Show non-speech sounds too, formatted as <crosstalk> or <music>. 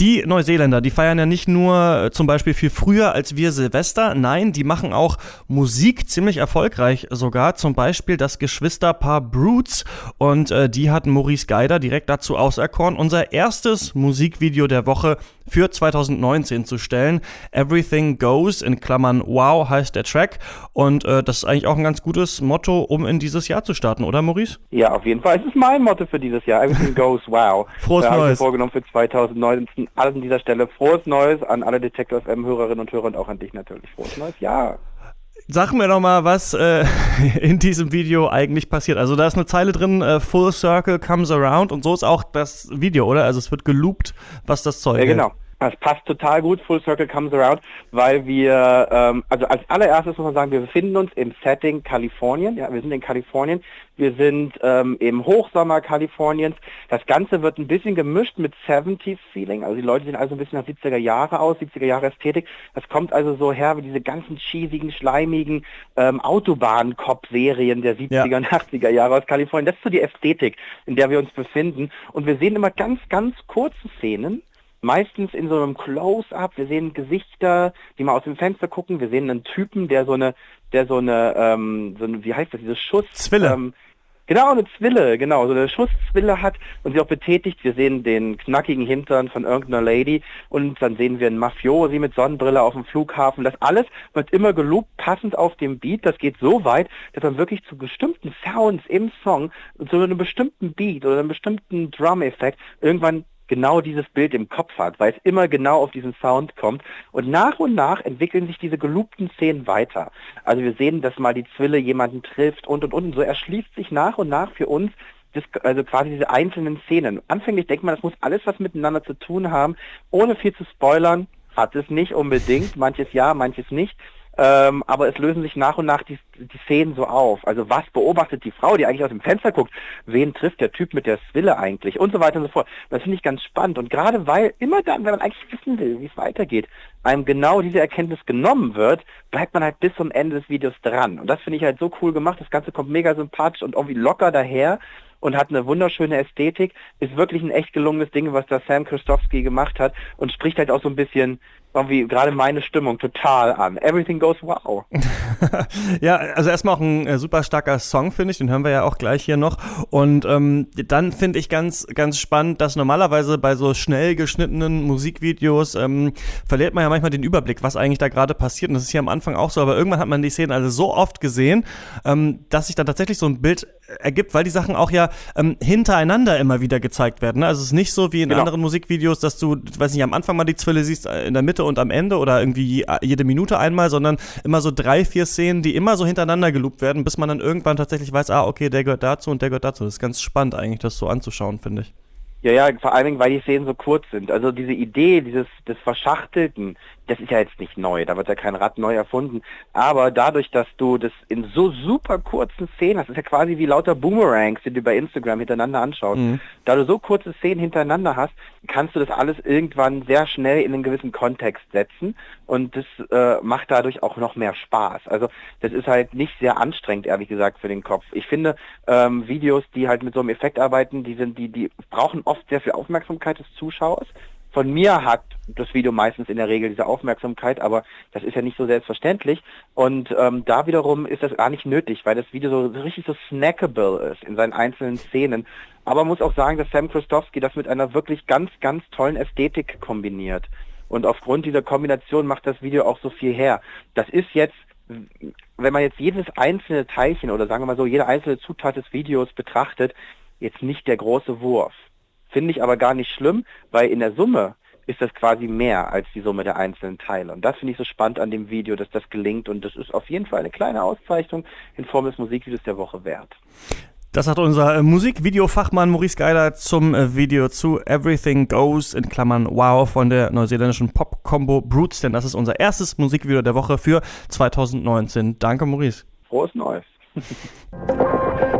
Die Neuseeländer, die feiern ja nicht nur äh, zum Beispiel viel früher als wir Silvester, nein, die machen auch Musik ziemlich erfolgreich sogar. Zum Beispiel das Geschwisterpaar Brutes und äh, die hat Maurice Geider direkt dazu auserkoren, unser erstes Musikvideo der Woche für 2019 zu stellen. Everything Goes in Klammern Wow heißt der Track und äh, das ist eigentlich auch ein ganz gutes Motto, um in dieses Jahr zu starten, oder Maurice? Ja, auf jeden Fall. Es ist mein Motto für dieses Jahr. Everything <laughs> Goes Wow. Frohes Neues. Ich vorgenommen für 2019 alles an dieser Stelle frohes Neues an alle Detector FM Hörerinnen und Hörer und auch an dich natürlich. Frohes neues Jahr. Sag mir doch mal, was äh, <laughs> in diesem Video eigentlich passiert. Also da ist eine Zeile drin, äh, Full Circle comes around und so ist auch das Video, oder? Also es wird geloopt, was das Zeug Ja, genau. Das passt total gut, Full Circle Comes Around, weil wir, ähm, also als allererstes muss man sagen, wir befinden uns im Setting Kalifornien, ja, wir sind in Kalifornien, wir sind ähm, im Hochsommer Kaliforniens, das Ganze wird ein bisschen gemischt mit 70s Feeling, also die Leute sehen also ein bisschen nach 70er Jahre aus, 70er Jahre Ästhetik, das kommt also so her wie diese ganzen cheesigen, schleimigen ähm, Autobahn-Cop-Serien der 70er Ja. und 80er Jahre aus Kalifornien, das ist so die Ästhetik, in der wir uns befinden. Und wir sehen immer ganz, ganz kurze Szenen, meistens in so einem Close-up. Wir sehen Gesichter, die mal aus dem Fenster gucken. Wir sehen einen Typen, der so eine, der so eine, ähm, so eine wie heißt das, diese Schuss... Zwille. Ähm, genau, eine Zwille, genau, so eine Schusszwille hat und sie auch betätigt. Wir sehen den knackigen Hintern von irgendeiner Lady und dann sehen wir einen Mafiosi mit Sonnenbrille auf dem Flughafen. Das alles wird immer geloopt, passend auf dem Beat. Das geht so weit, dass man wirklich zu bestimmten Sounds im Song, zu einem bestimmten Beat oder einem bestimmten Drum-Effekt irgendwann genau dieses Bild im Kopf hat, weil es immer genau auf diesen Sound kommt. Und nach und nach entwickeln sich diese geloopten Szenen weiter. Also wir sehen, dass mal die Zwille jemanden trifft und und und. Und so erschließt sich nach und nach für uns das, also quasi diese einzelnen Szenen. Anfänglich denkt man, das muss alles was miteinander zu tun haben. Ohne viel zu spoilern, hat es nicht unbedingt. Manches ja, manches nicht. Ähm, aber es lösen sich nach und nach die, die Szenen so auf. Also was beobachtet die Frau, die eigentlich aus dem Fenster guckt? Wen trifft der Typ mit der Swille eigentlich? Und so weiter und so fort. Das finde ich ganz spannend. Und gerade weil immer dann, wenn man eigentlich wissen will, wie es weitergeht, einem genau diese Erkenntnis genommen wird, bleibt man halt bis zum Ende des Videos dran. Und das finde ich halt so cool gemacht. Das Ganze kommt mega sympathisch und irgendwie locker daher und hat eine wunderschöne Ästhetik. Ist wirklich ein echt gelungenes Ding, was da Sam Christowski gemacht hat und spricht halt auch so ein bisschen irgendwie gerade meine Stimmung total an. Everything goes wow. <laughs> ja, also erstmal auch ein äh, super starker Song, finde ich. Den hören wir ja auch gleich hier noch. Und ähm, dann finde ich ganz, ganz spannend, dass normalerweise bei so schnell geschnittenen Musikvideos ähm, verliert man ja manchmal den Überblick, was eigentlich da gerade passiert. Und das ist hier am Anfang auch so, aber irgendwann hat man die Szenen alle so oft gesehen, ähm, dass sich dann tatsächlich so ein Bild ergibt, weil die Sachen auch ja ähm, hintereinander immer wieder gezeigt werden. Ne? Also es ist nicht so wie in Genau. anderen Musikvideos, dass du, weiß nicht, am Anfang mal die Zwille siehst, äh, in der Mitte und am Ende oder irgendwie je- jede Minute einmal, sondern immer so drei, vier Szenen, die immer so hintereinander geloopt werden, bis man dann irgendwann tatsächlich weiß, ah, okay, der gehört dazu und der gehört dazu. Das ist ganz spannend eigentlich, das so anzuschauen, finde ich. Ja, ja, vor allen Dingen, weil die Szenen so kurz sind. Also diese Idee dieses des Verschachtelten, das ist ja jetzt nicht neu, da wird ja kein Rad neu erfunden. Aber dadurch, dass du das in so super kurzen Szenen hast, das ist ja quasi wie lauter Boomerangs, die du bei Instagram hintereinander anschaust. Mhm. Da du so kurze Szenen hintereinander hast, kannst du das alles irgendwann sehr schnell in einen gewissen Kontext setzen und das äh, macht dadurch auch noch mehr Spaß. Also das ist halt nicht sehr anstrengend, ehrlich gesagt, für den Kopf. Ich finde ähm, Videos, die halt mit so einem Effekt arbeiten, die sind, die, die brauchen oft sehr viel Aufmerksamkeit des Zuschauers. Von mir hat das Video meistens in der Regel diese Aufmerksamkeit, aber das ist ja nicht so selbstverständlich. Und ähm, da wiederum ist das gar nicht nötig, weil das Video so richtig so snackable ist in seinen einzelnen Szenen. Aber man muss auch sagen, dass Sam Christowski das mit einer wirklich ganz, ganz tollen Ästhetik kombiniert. Und aufgrund dieser Kombination macht das Video auch so viel her. Das ist jetzt, wenn man jetzt jedes einzelne Teilchen oder sagen wir mal so, jede einzelne Zutat des Videos betrachtet, jetzt nicht der große Wurf. Finde ich aber gar nicht schlimm, weil in der Summe ist das quasi mehr als die Summe der einzelnen Teile. Und das finde ich so spannend an dem Video, dass das gelingt. Und das ist auf jeden Fall eine kleine Auszeichnung in Form des Musikvideos der Woche wert. Das hat unser äh, Musikvideofachmann Maurice Geiler zum äh, Video zu Everything Goes in Klammern Wow von der neuseeländischen Pop-Combo Brutes, denn das ist unser erstes Musikvideo der Woche für 2019. Danke, Maurice. Frohes Neues. <laughs>